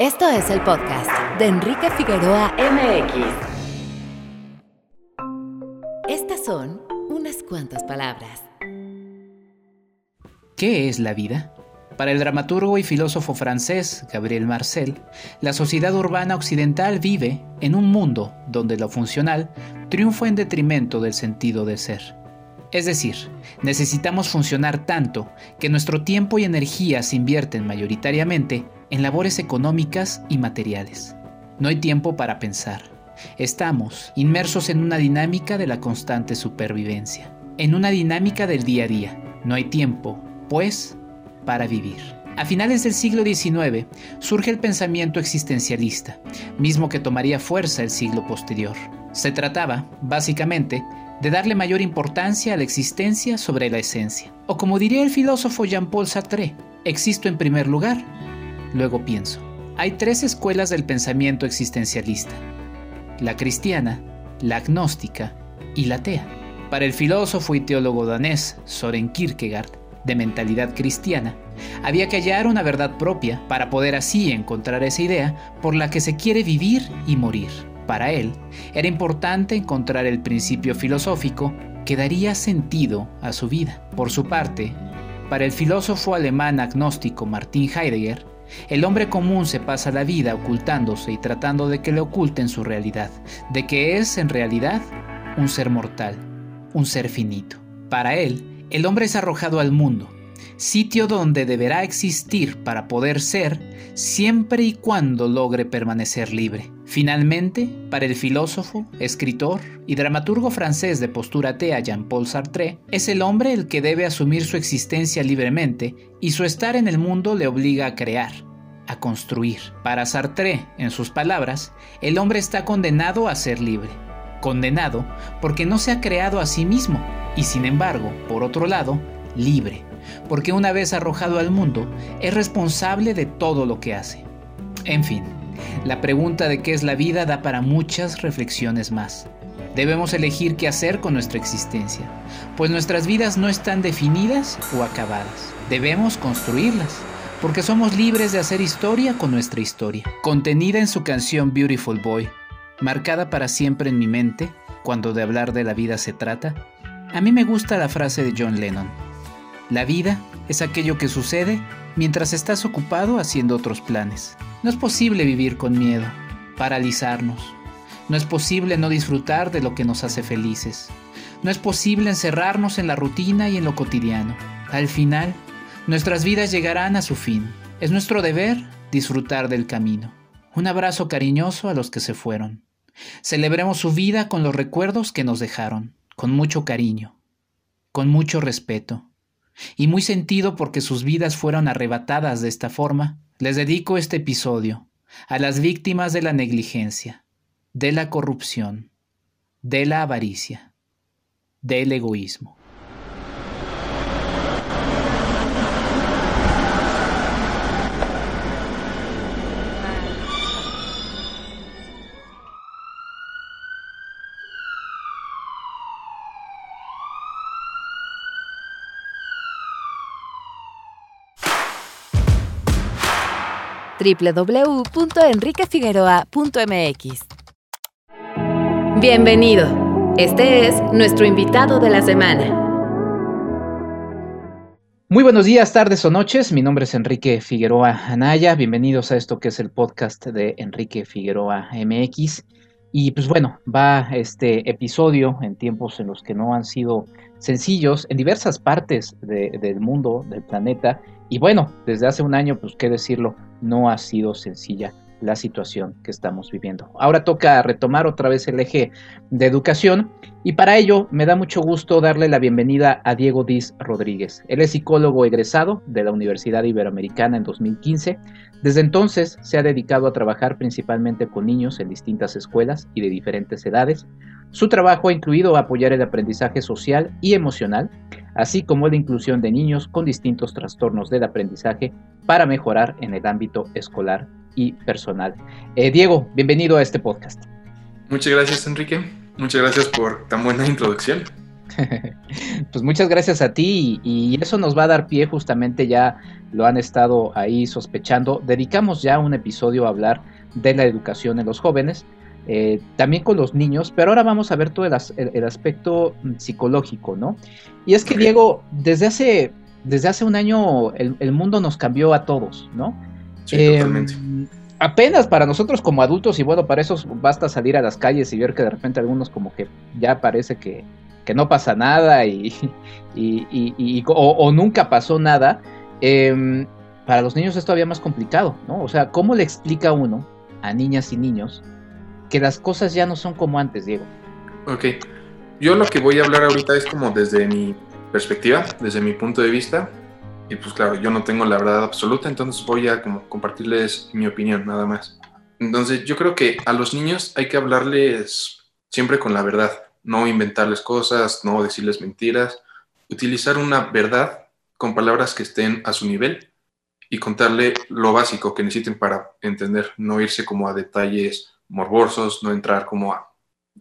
Esto es el podcast de Enrique Figueroa MX. Estas son unas cuantas palabras. ¿Qué es la vida? Para el dramaturgo y filósofo francés Gabriel Marcel, la sociedad urbana occidental vive en un mundo donde lo funcional triunfa en detrimento del sentido de ser. Es decir, necesitamos funcionar tanto que nuestro tiempo y energía se invierten mayoritariamente en labores económicas y materiales. No hay tiempo para pensar. Estamos inmersos en una dinámica de la constante supervivencia, en una dinámica del día a día. No hay tiempo, pues, para vivir. A finales del siglo XIX surge el pensamiento existencialista, mismo que tomaría fuerza el siglo posterior. Se trataba, básicamente, de darle mayor importancia a la existencia sobre la esencia. O como diría el filósofo Jean-Paul Sartre, existo en primer lugar, luego pienso. Hay tres escuelas del pensamiento existencialista, la cristiana, la agnóstica y la atea. Para el filósofo y teólogo danés Soren Kierkegaard, de mentalidad cristiana, había que hallar una verdad propia para poder así encontrar esa idea por la que se quiere vivir y morir. Para él, era importante encontrar el principio filosófico que daría sentido a su vida. Por su parte, para el filósofo alemán agnóstico Martin Heidegger, el hombre común se pasa la vida ocultándose y tratando de que le oculten su realidad, de que es en realidad un ser mortal, un ser finito. Para él, el hombre es arrojado al mundo, sitio donde deberá existir para poder ser siempre y cuando logre permanecer libre. Finalmente, para el filósofo, escritor y dramaturgo francés de postura atea Jean-Paul Sartre, es el hombre el que debe asumir su existencia libremente y su estar en el mundo le obliga a crear, a construir. Para Sartre, en sus palabras, el hombre está condenado a ser libre. Condenado porque no se ha creado a sí mismo y sin embargo, por otro lado, libre porque una vez arrojado al mundo, es responsable de todo lo que hace. En fin, la pregunta de qué es la vida da para muchas reflexiones más. Debemos elegir qué hacer con nuestra existencia, pues nuestras vidas no están definidas o acabadas. Debemos construirlas, porque somos libres de hacer historia con nuestra historia. Contenida en su canción Beautiful Boy, marcada para siempre en mi mente, cuando de hablar de la vida se trata, a mí me gusta la frase de John Lennon. La vida es aquello que sucede mientras estás ocupado haciendo otros planes. No es posible vivir con miedo, paralizarnos. No es posible no disfrutar de lo que nos hace felices. No es posible encerrarnos en la rutina y en lo cotidiano. Al final, nuestras vidas llegarán a su fin. Es nuestro deber disfrutar del camino. Un abrazo cariñoso a los que se fueron. Celebremos su vida con los recuerdos que nos dejaron, con mucho cariño, con mucho respeto y muy sentido porque sus vidas fueron arrebatadas de esta forma, les dedico este episodio a las víctimas de la negligencia, de la corrupción, de la avaricia, del egoísmo. www.enriquefigueroa.mx. Bienvenido. Este es nuestro invitado de la semana. Muy buenos días, tardes o noches. Mi nombre es Enrique Figueroa Anaya. Bienvenidos a esto que es el podcast de Enrique Figueroa MX. Y pues bueno, va este episodio en tiempos en los que no han sido sencillos en diversas partes del mundo, del planeta, y bueno, desde hace un año, pues qué decirlo, no ha sido sencilla la situación que estamos viviendo. Ahora toca retomar otra vez el eje de educación y para ello me da mucho gusto darle la bienvenida a Diego Diz Rodríguez. Él es psicólogo egresado de la Universidad Iberoamericana en 2015. Desde entonces se ha dedicado a trabajar principalmente con niños en distintas escuelas y de diferentes edades. Su trabajo ha incluido apoyar el aprendizaje social y emocional, así como la inclusión de niños con distintos trastornos del aprendizaje para mejorar en el ámbito escolar y personal. Eh, Diego, bienvenido a este podcast. Muchas gracias, Enrique. Muchas gracias por tan buena introducción. pues muchas gracias a ti y, eso nos va a dar pie justamente ya lo han estado ahí sospechando. Dedicamos ya un episodio a hablar de la educación en los jóvenes, eh, también con los niños, pero ahora vamos a ver todo el, aspecto psicológico, ¿no? Y es que Diego, desde hace, desde hace un año el, mundo nos cambió a todos, ¿no? Sí, totalmente em, apenas para nosotros como adultos, y bueno, para eso basta salir a las calles y ver que de repente algunos como que ya parece que, no pasa nada y, y, o, nunca pasó nada, em, para los niños es todavía más complicado, ¿no? O sea, ¿cómo le explica uno a niñas y niños que las cosas ya no son como antes, Diego? Ok, yo lo que voy a hablar ahorita es como desde mi perspectiva, desde mi punto de vista, y pues claro, yo no tengo la verdad absoluta, entonces voy a como compartirles mi opinión nada más. Entonces yo creo que a los niños hay que hablarles siempre con la verdad, no inventarles cosas, no decirles mentiras, utilizar una verdad con palabras que estén a su nivel y contarle lo básico que necesiten para entender, no irse como a detalles morbosos, no entrar como a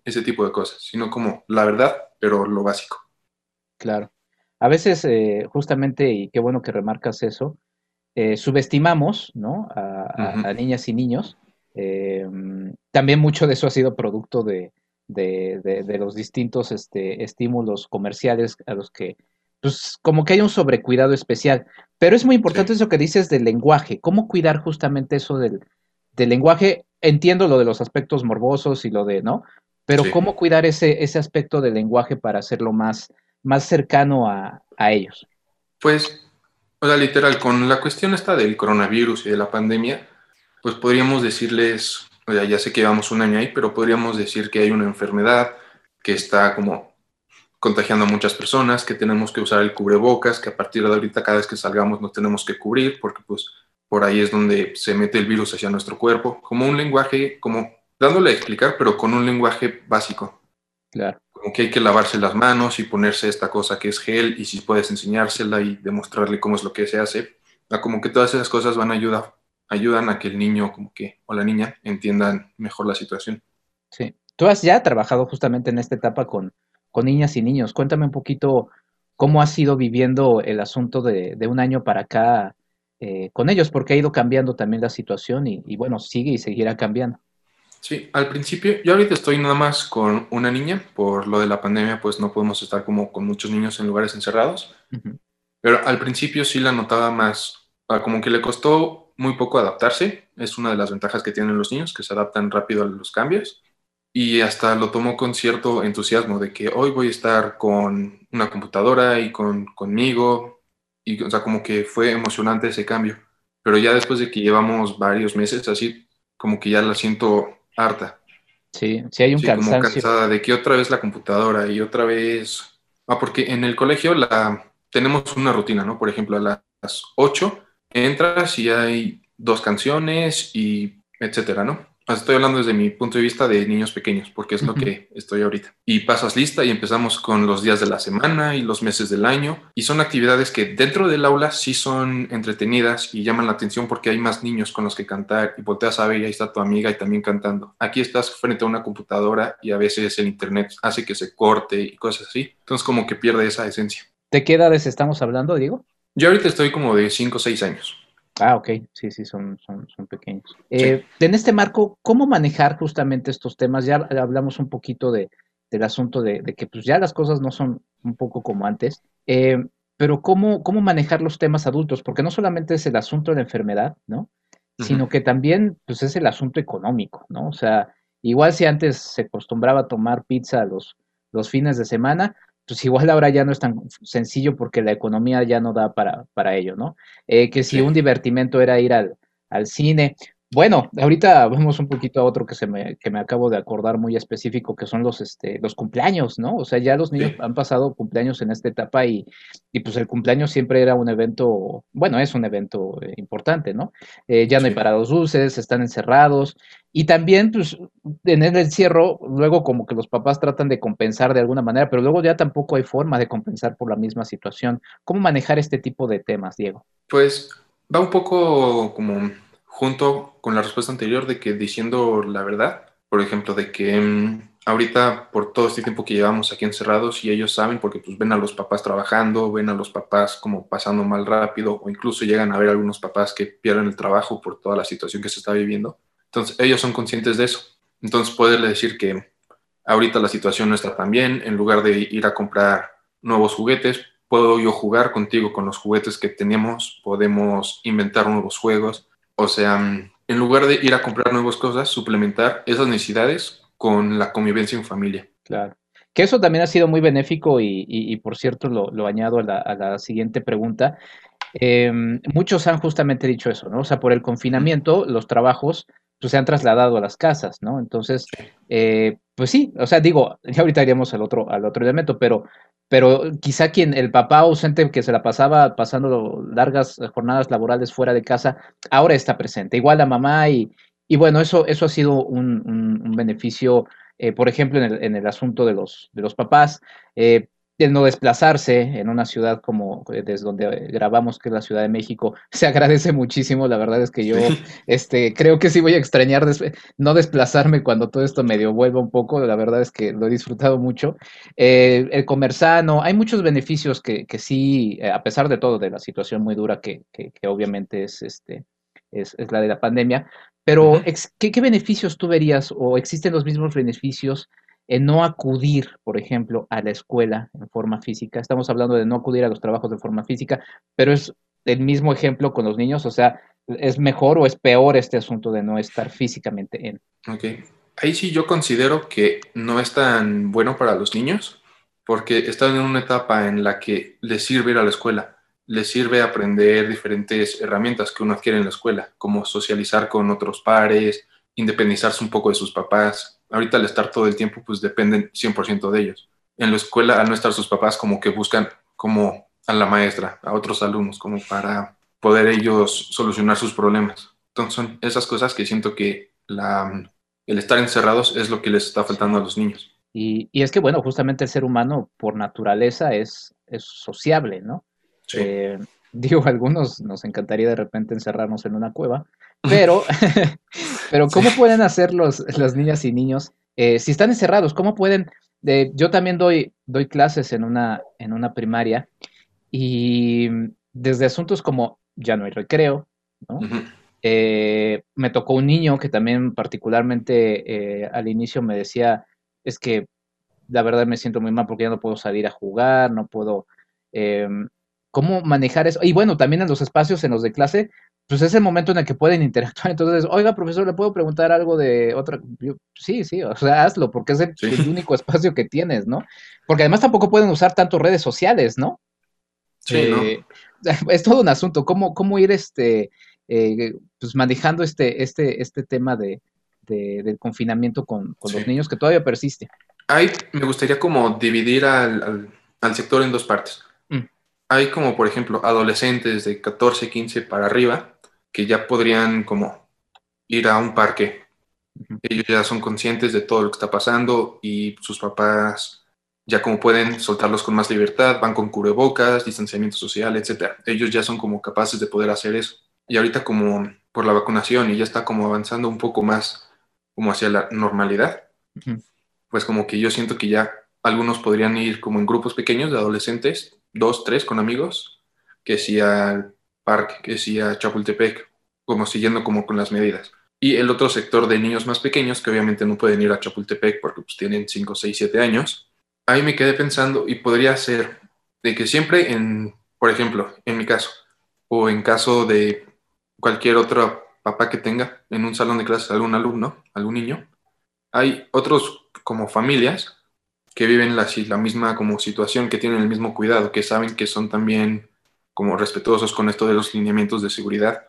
ese tipo de cosas, sino como la verdad, pero lo básico. Claro. A veces, eh, justamente, y qué bueno que remarcas eso, eh, subestimamos ¿no? a, niñas y niños. Eh, también mucho de eso ha sido producto de, los distintos este, estímulos comerciales a los que, pues, como que hay un sobrecuidado especial. Pero es muy importante eso que dices del lenguaje, cómo cuidar justamente eso del, lenguaje. Entiendo lo de los aspectos morbosos y lo de, ¿no? Pero cómo cuidar ese, ese aspecto del lenguaje para hacerlo más, más cercano a, ellos? Pues, o sea, literal, con la cuestión esta del coronavirus y de la pandemia, pues podríamos decirles, o sea, ya sé que llevamos un año ahí, pero podríamos decir que hay una enfermedad que está como contagiando a muchas personas, que tenemos que usar el cubrebocas, que a partir de ahorita cada vez que salgamos nos tenemos que cubrir, porque pues por ahí es donde se mete el virus hacia nuestro cuerpo, como un lenguaje, como dándole a explicar, pero con un lenguaje básico. Claro como que hay que lavarse las manos y ponerse esta cosa que es gel y si puedes enseñársela y demostrarle cómo es lo que se hace, como que todas esas cosas van a ayudar, ayudan a que el niño como que o la niña entiendan mejor la situación. Sí, tú has ya trabajado justamente en esta etapa con, con niñas y niños. Cuéntame un poquito cómo has ido viviendo el asunto de, un año para acá eh, con ellos, porque ha ido cambiando también la situación y, y bueno, sigue y seguirá cambiando. Sí, al principio, yo ahorita estoy nada más con una niña, por lo de la pandemia, pues no podemos estar como con muchos niños en lugares encerrados, pero al principio sí la notaba más, como que le costó muy poco adaptarse, es una de las ventajas que tienen los niños, que se adaptan rápido a los cambios, y hasta lo tomó con cierto entusiasmo de que hoy voy a estar con una computadora y con, conmigo, y o sea, como que fue emocionante ese cambio, pero ya después de que llevamos varios meses así, como que ya la siento harta. Sí, sí hay un sí, cansancio. Como cansada de que otra vez la computadora y otra vez... Ah, porque en el colegio la tenemos una rutina, ¿no? Por ejemplo, a las 8 entras y hay dos canciones y etcétera, ¿no? Estoy hablando desde mi punto de vista de niños pequeños, porque es lo que estoy ahorita. Y pasas lista y empezamos con los días de la semana y los meses del año. Y son actividades que dentro del aula sí son entretenidas y llaman la atención porque hay más niños con los que cantar y volteas a ver y ahí está tu amiga y también cantando. Aquí estás frente a una computadora y a veces el internet hace que se corte y cosas así. Entonces como que pierde esa esencia. ¿De qué edades estamos hablando, Diego? Yo ahorita estoy como de 5 o 6 años. Ah, ok, sí, sí, son, son, son pequeños. Eh, en este marco, ¿cómo manejar justamente estos temas? Ya hablamos un poquito de, del asunto de, que pues ya las cosas no son un poco como antes, eh, pero ¿cómo, ¿cómo manejar los temas adultos? Porque no solamente es el asunto de la enfermedad, ¿no? Sino que también pues es el asunto económico, ¿no? O sea, igual si antes se acostumbraba a tomar pizza los, los fines de semana, pues igual ahora ya no es tan sencillo porque la economía ya no da para, para ello, ¿no? Eh, que si un divertimento era ir al, al cine, bueno, ahorita vamos un poquito a otro que se me, que me acabo de acordar muy específico, que son los, este, los cumpleaños, ¿no? O sea, ya los niños han pasado cumpleaños en esta etapa y, y, pues el cumpleaños siempre era un evento, bueno, es un evento eh, importante, ¿no? Eh, ya no hay parados dulces, están encerrados y también, pues, en el encierro, luego como que los papás tratan de compensar de alguna manera, pero luego ya tampoco hay forma de compensar por la misma situación. ¿Cómo manejar este tipo de temas, Diego? Pues va un poco como junto con la respuesta anterior de que diciendo la verdad, por ejemplo, de que mm, ahorita por todo este tiempo que llevamos aquí encerrados y ellos saben porque pues ven a los papás trabajando, ven a los papás como pasando mal rápido o incluso llegan a ver algunos papás que pierden el trabajo por toda la situación que se está viviendo. Entonces ellos son conscientes de eso. Entonces poderle decir que ahorita la situación no está tan bien, en lugar de ir a comprar nuevos juguetes, puedo yo jugar contigo con los juguetes que teníamos, podemos inventar nuevos juegos. O sea, en lugar de ir a comprar nuevas cosas, suplementar esas necesidades con la convivencia en familia. Claro. Que eso también ha sido muy benéfico y, por cierto lo, añado a la, siguiente pregunta. Em, muchos han justamente dicho eso, ¿no? O sea, por el confinamiento, los trabajos pues, se han trasladado a las casas, ¿no? Entonces, eh, pues sí, o sea, digo, ya ahorita iríamos al otro, al otro elemento, pero, pero quizá quien, el papá ausente que se la pasaba pasando largas jornadas laborales fuera de casa, ahora está presente. Igual la mamá y, y bueno, eso, eso ha sido un, un, beneficio, eh, por ejemplo, en el, en el, asunto de los, de los papás. Eh, el no desplazarse en una ciudad como eh, desde donde grabamos, que es la Ciudad de México, se agradece muchísimo. La verdad es que yo este, creo que sí voy a extrañar no desplazarme cuando todo esto medio vuelva un poco. La verdad es que lo he disfrutado mucho. el comer sano, hay muchos beneficios que, que sí, a pesar de todo, de la situación muy dura que, que, que obviamente es, este, es, es, la de la pandemia, pero, ¿qué, beneficios tú verías o existen los mismos beneficios en no acudir, por ejemplo, a la escuela en forma física? Estamos hablando de no acudir a los trabajos de forma física, pero es el mismo ejemplo con los niños, o sea, ¿es mejor o es peor este asunto de no estar físicamente en? Ok, ahí sí yo considero que no es tan bueno para los niños porque están en una etapa en la que les sirve ir a la escuela les sirve aprender diferentes herramientas que uno adquiere en la escuela, como socializar con otros pares, independizarse un poco de sus papás. Ahorita al estar todo el tiempo, pues dependen 100% de ellos. En la escuela, al no estar sus papás, como que buscan como a la maestra, a otros alumnos, como para poder ellos solucionar sus problemas. Entonces son esas cosas que siento que la, el estar encerrados es lo que les está faltando a los niños. Y, y es que, bueno, justamente el ser humano por naturaleza es, es sociable, ¿no? Eh, digo, algunos nos encantaría de repente encerrarnos en una cueva, pero, pero ¿cómo pueden hacer los, las niñas y niños eh, si están encerrados? ¿Cómo pueden? yo también doy, doy clases en una, en una primaria y desde asuntos como ya no hay recreo, eh, me tocó un niño que también particularmente al inicio me decía, es que la verdad me siento muy mal porque ya no puedo salir a jugar, no puedo, em, cómo manejar eso. Y bueno, también en los espacios, en los de clase, pues es el momento en el que pueden interactuar. Entonces, oiga, profesor, ¿le puedo preguntar algo de otra? sí, sí, o sea, hazlo, porque es el, único espacio que tienes, ¿no? Porque además tampoco pueden usar tanto redes sociales, ¿no? Sí, eh, Es todo un asunto, cómo, cómo ir este, eh, pues manejando este, este, este tema de, del confinamiento con, los niños que todavía persiste. Ahí me gustaría como dividir al, al sector en dos partes hay como, por ejemplo, adolescentes de 14, 15 para arriba que ya podrían como ir a un parque. Ellos ya son conscientes de todo lo que está pasando y sus papás ya como pueden soltarlos con más libertad, van con cubrebocas, distanciamiento social, etc. Ellos ya son como capaces de poder hacer eso. Y ahorita como por la vacunación y ya está como avanzando un poco más como hacia la normalidad, pues como que yo siento que ya algunos podrían ir como en grupos pequeños de adolescentes dos, tres con amigos, que si al parque, que si a Chapultepec, como siguiendo como con las medidas. Y el otro sector de niños más pequeños, que obviamente no pueden ir a Chapultepec porque pues, tienen 5, 6, 7 años. Ahí me quedé pensando y podría ser de que siempre en, por ejemplo, en mi caso, o en caso de cualquier otro papá que tenga en un salón de clases algún alumno, algún niño, hay otros como familias que viven la, la misma como situación, que tienen el mismo cuidado, que saben que son también como respetuosos con esto de los lineamientos de seguridad.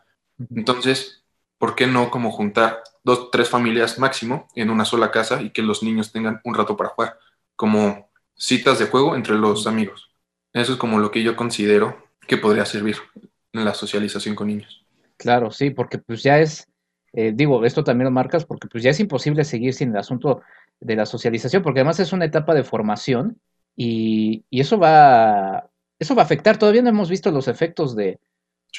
Entonces, ¿por qué no como juntar dos, tres familias máximo en una sola casa y que los niños tengan un rato para jugar? Como citas de juego entre los amigos. Eso es como lo que yo considero que podría servir en la socialización con niños. Claro, sí, porque pues ya es, eh, digo, esto también lo marcas porque pues ya es imposible seguir sin el asunto de la socialización, porque además es una etapa de formación y, eso va eso va a afectar. Todavía no hemos visto los efectos de,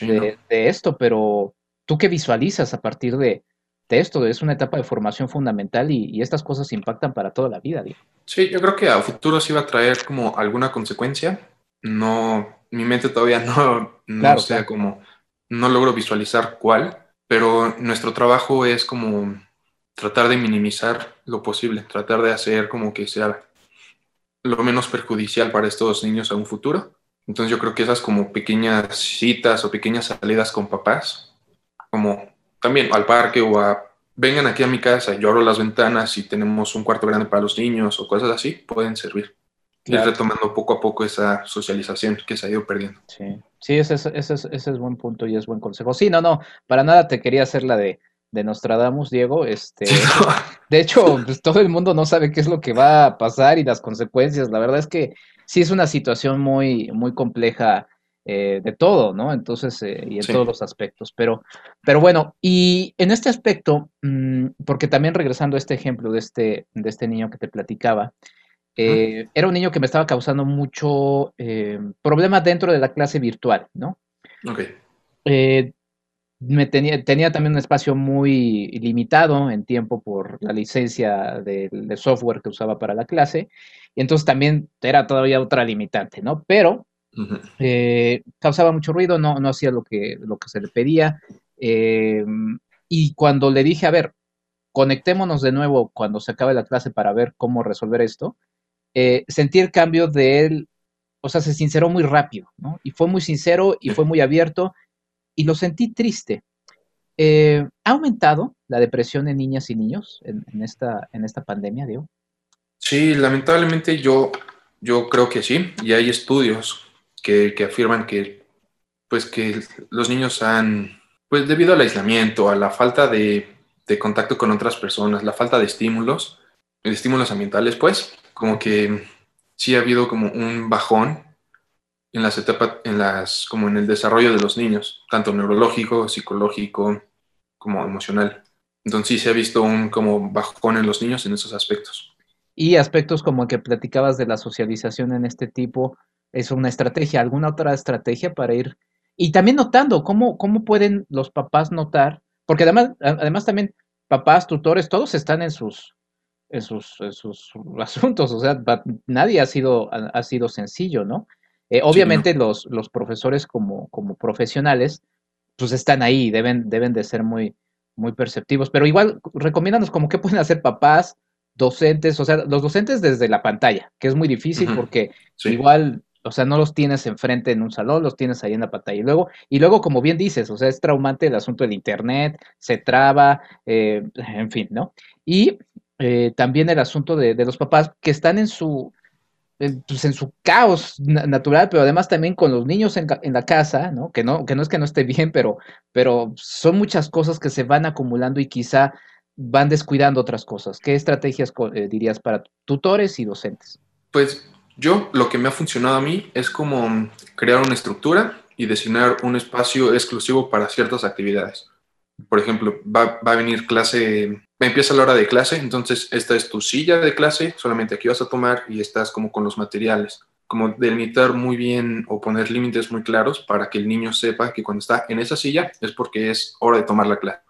de, esto, pero tú qué visualizas a partir de, esto, es una etapa de formación fundamental y, estas cosas impactan para toda la vida. Digo. Sí, yo creo que a futuro sí va a traer como alguna consecuencia. No, mi mente todavía no, no sea como, no logro visualizar cuál, pero nuestro trabajo es como tratar de minimizar lo posible, tratar de hacer como que sea lo menos perjudicial para estos niños a un futuro. Entonces yo creo que esas como pequeñas citas o pequeñas salidas con papás, como también al parque o a vengan aquí a mi casa, yo abro las ventanas y tenemos un cuarto grande para los niños o cosas así, pueden servir. Y retomando poco a poco esa socialización que se ha ido perdiendo. Sí, sí ese, es, ese, es, ese es buen punto y es buen consejo. Sí, no, no, para nada te quería hacer la de, de Nostradamus, Diego. Este, De hecho, pues, todo el mundo no sabe qué es lo que va a pasar y las consecuencias. La verdad es que sí es una situación muy, muy compleja eh, de todo, ¿no? Entonces, eh, y en todos los aspectos. Pero, pero bueno, y en este aspecto, mm, porque también regresando a este ejemplo de este, de este niño que te platicaba, eh, era un niño que me estaba causando mucho problema dentro de la clase virtual, ¿no? Ok. me tenía, tenía también un espacio muy limitado en tiempo por la licencia de, de software que usaba para la clase, y entonces también era todavía otra limitante, ¿no? Pero eh, causaba mucho ruido, no, no hacía lo que, lo que se le pedía. Eh, y cuando le dije, a ver, conectémonos de nuevo cuando se acabe la clase para ver cómo resolver esto, eh, sentí el cambio de él, o sea, se sinceró muy rápido, ¿no? Y fue muy sincero y fue muy abierto y lo sentí triste. ¿Ha aumentado la depresión en niñas y niños en, esta, en esta pandemia, Diego? Sí, lamentablemente yo, yo creo que sí, y hay estudios que, afirman que, pues, que los niños han, pues debido al aislamiento, a la falta de, contacto con otras personas, la falta de estímulos, de estímulos ambientales, pues, como que sí ha habido como un bajón en las etapas, en las, como en el desarrollo de los niños, tanto neurológico, psicológico, como emocional. Entonces sí se ha visto un como bajón en los niños en esos aspectos. Y aspectos como que platicabas de la socialización en este tipo, es una estrategia, alguna otra estrategia para ir y también notando cómo, cómo pueden los papás notar, porque además, además también papás, tutores, todos están en sus, en sus, sus asuntos, o sea, nadie ha sido, ha, sido sencillo, ¿no? Eh, obviamente Los, los profesores como, como profesionales, pues están ahí, deben, deben de ser muy, muy perceptivos, pero igual recomiéndanos como qué pueden hacer papás, docentes, o sea, los docentes desde la pantalla, que es muy difícil porque igual o sea, no los tienes enfrente en un salón, los tienes ahí en la pantalla. Y luego, y luego como bien dices, o sea, es traumante el asunto del Internet, se traba, eh, en fin, ¿no? Y eh, también el asunto de, los papás que están en su, pues en su caos natural, pero además también con los niños en, la casa, ¿no? Que, ¿no? que no es que no esté bien, pero, pero son muchas cosas que se van acumulando y quizá van descuidando otras cosas. ¿Qué estrategias eh, dirías para tutores y docentes? Pues yo, lo que me ha funcionado a mí es como crear una estructura y designar un espacio exclusivo para ciertas actividades. Por ejemplo, va, a venir clase, empieza la hora de clase, entonces esta es tu silla de clase, solamente aquí vas a tomar y estás como con los materiales. Como delimitar muy bien o poner límites muy claros para que el niño sepa que cuando está en esa silla es porque es hora de tomar la clase.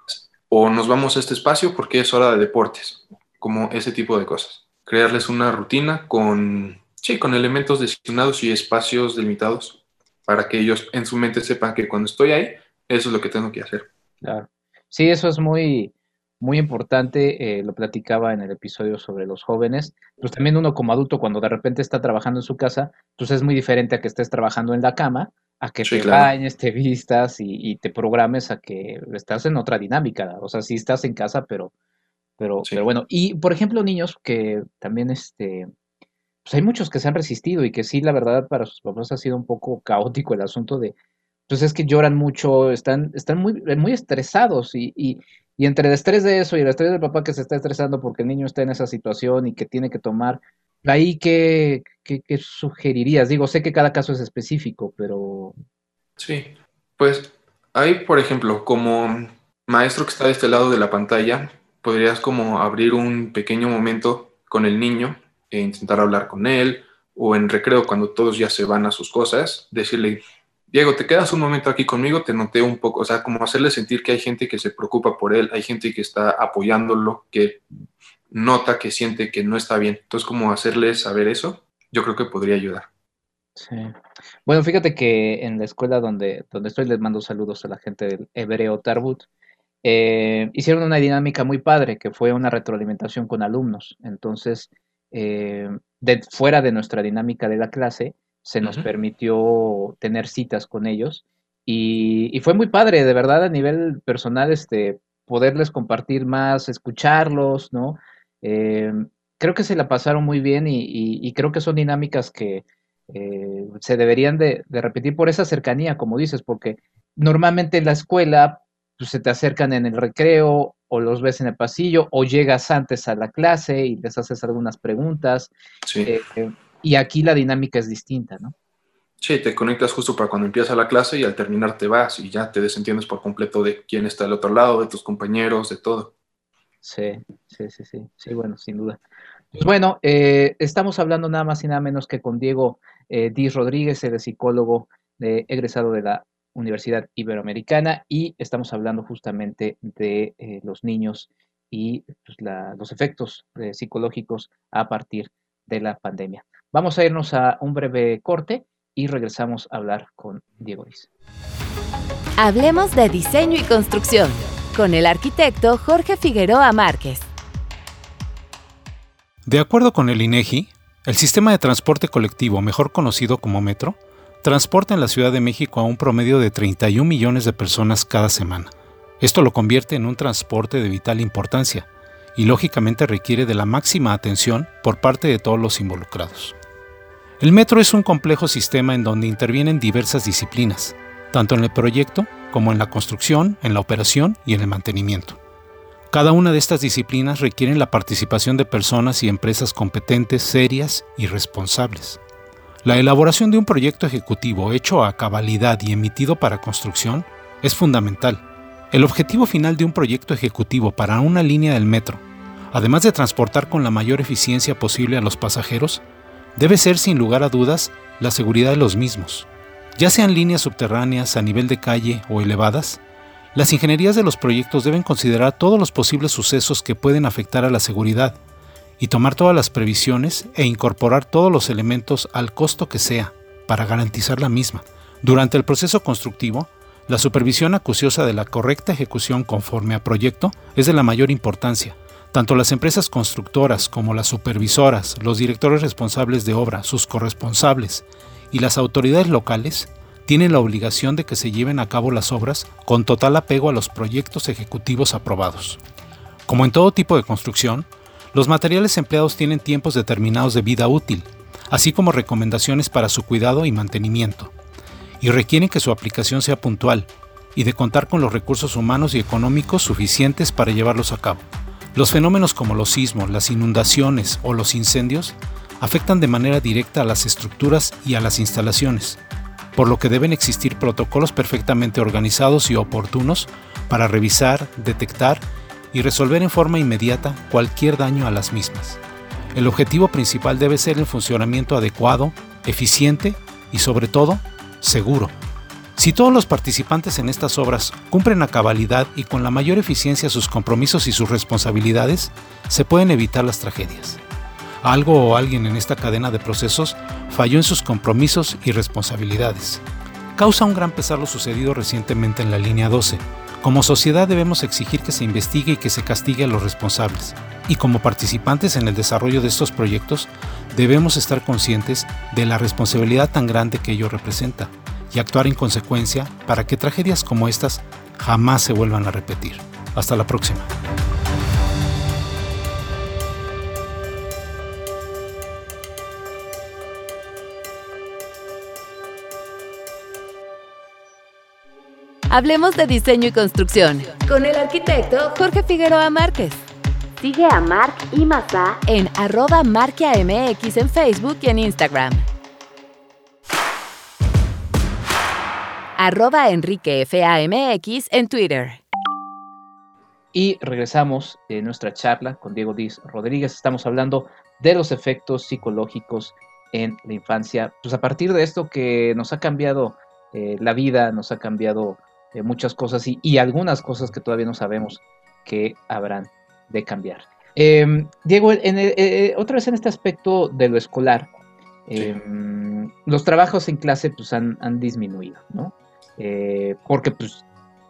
O nos vamos a este espacio porque es hora de deportes, como ese tipo de cosas. Crearles una rutina con Sí, con elementos designados y espacios delimitados para que ellos en su mente sepan que cuando estoy ahí, eso es lo que tengo que hacer. Claro. Sí, eso es muy, muy importante, eh, lo platicaba en el episodio sobre los jóvenes, pues también uno como adulto cuando de repente está trabajando en su casa, pues es muy diferente a que estés trabajando en la cama, a que te bañes, te vistas y, te programes a que estás en otra dinámica, o sea, sí estás en casa, pero, pero, pero bueno, y por ejemplo niños que también este, pues hay muchos que se han resistido y que sí, la verdad, para sus papás ha sido un poco caótico el asunto de, pues es que lloran mucho, están, están muy, muy estresados y, y, y, entre el estrés de eso y el estrés del papá que se está estresando porque el niño está en esa situación y que tiene que tomar, ahí qué, qué, sugerirías? Digo, sé que cada caso es específico, pero... Sí, pues ahí, por ejemplo, como maestro que está de este lado de la pantalla, podrías como abrir un pequeño momento con el niño e intentar hablar con él, o en recreo cuando todos ya se van a sus cosas, decirle, Diego, te quedas un momento aquí conmigo, te noté un poco, o sea, como hacerle sentir que hay gente que se preocupa por él, hay gente que está apoyándolo, que nota, que siente que no está bien. Entonces, como hacerle saber eso, yo creo que podría ayudar. Sí. Bueno, fíjate que en la escuela donde, donde estoy les mando saludos a la gente del Hebreo Tarbut. Eh, hicieron una dinámica muy padre que fue una retroalimentación con alumnos. Entonces, eh, de, fuera de nuestra dinámica de la clase, se nos permitió tener citas con ellos y, fue muy padre, de verdad, a nivel personal, este, poderles compartir más, escucharlos, ¿no? Eh, creo que se la pasaron muy bien y, creo que son dinámicas que eh, se deberían de, repetir por esa cercanía, como dices, porque normalmente en la escuela pues, se te acercan en el recreo o los ves en el pasillo o llegas antes a la clase y les haces algunas preguntas. Sí. Eh, y aquí la dinámica es distinta, ¿no? Sí, te conectas justo para cuando empieza la clase y al terminar te vas y ya te desentiendes por completo de quién está al otro lado, de tus compañeros, de todo. Sí, sí, sí, sí, sí, bueno, sin duda. Pues bueno, eh, estamos hablando nada más y nada menos que con Diego eh, Díaz Rodríguez, el psicólogo de, egresado de la Universidad Iberoamericana y estamos hablando justamente de eh, los niños y pues, los efectos psicológicos a partir de la pandemia. Vamos a irnos a un breve corte y regresamos a hablar con Diego Luis. Hablemos de diseño y construcción con el arquitecto Jorge Figueroa Márquez. De acuerdo con el INEGI, el sistema de transporte colectivo, mejor conocido como metro, transporta en la Ciudad de México a un promedio de 31 millones de personas cada semana. Esto lo convierte en un transporte de vital importancia y lógicamente requiere de la máxima atención por parte de todos los involucrados. El metro es un complejo sistema en donde intervienen diversas disciplinas, tanto en el proyecto como en la construcción, en la operación y en el mantenimiento. Cada una de estas disciplinas requieren la participación de personas y empresas competentes, serias y responsables. La elaboración de un proyecto ejecutivo hecho a cabalidad y emitido para construcción es fundamental. El objetivo final de un proyecto ejecutivo para una línea del metro, además de transportar con la mayor eficiencia posible a los pasajeros, debe ser sin lugar a dudas la seguridad de los mismos. Ya sean líneas subterráneas a nivel de calle o elevadas, las ingenierías de los proyectos deben considerar todos los posibles sucesos que pueden afectar a la seguridad y tomar todas las previsiones e incorporar todos los elementos al costo que sea para garantizar la misma. Durante el proceso constructivo, la supervisión acuciosa de la correcta ejecución conforme a proyecto es de la mayor importancia, tanto las empresas constructoras como las supervisoras, los directores responsables de obra, sus corresponsables y las autoridades locales tienen la obligación de que se lleven a cabo las obras con total apego a los proyectos ejecutivos aprobados. Como en todo tipo de construcción, los materiales empleados tienen tiempos determinados de vida útil, así como recomendaciones para su cuidado y mantenimiento, y requieren que su aplicación sea puntual y de contar con los recursos humanos y económicos suficientes para llevarlos a cabo. Los fenómenos como los sismos, las inundaciones o los incendios afectan de manera directa a las estructuras y a las instalaciones, por lo que deben existir protocolos perfectamente organizados y oportunos para revisar, detectar y resolver en forma inmediata cualquier daño a las mismas. El objetivo principal debe ser el funcionamiento adecuado, eficiente y sobre todo seguro si todos los participantes en estas obras cumplen a cabalidad y con la mayor eficiencia sus compromisos y sus responsabilidades, se pueden evitar las tragedias. Algo o alguien en esta cadena de procesos falló en sus compromisos y responsabilidades. Causa un gran pesar lo sucedido recientemente en la línea 12. Como sociedad debemos exigir que se investigue y que se castigue a los responsables. Y como participantes en el desarrollo de estos proyectos, debemos estar conscientes de la responsabilidad tan grande que ello representa y actuar en consecuencia para que tragedias como estas jamás se vuelvan a repetir. Hasta la próxima. Hablemos de diseño y construcción con el arquitecto Jorge Figueroa Márquez. Sigue a Marc y Mazá en arroba MX en Facebook y en Instagram. arroba enriquefamx en Twitter. Y regresamos en nuestra charla con Diego Díaz Rodríguez. Estamos hablando de los efectos psicológicos en la infancia. Pues a partir de esto que nos ha cambiado eh, la vida nos ha cambiado eh, muchas cosas y, algunas cosas que todavía no sabemos que habrán de cambiar. Em, Diego, en otra vez en este aspecto de lo escolar, em, los trabajos en clase pues han, disminuido, ¿no? porque pues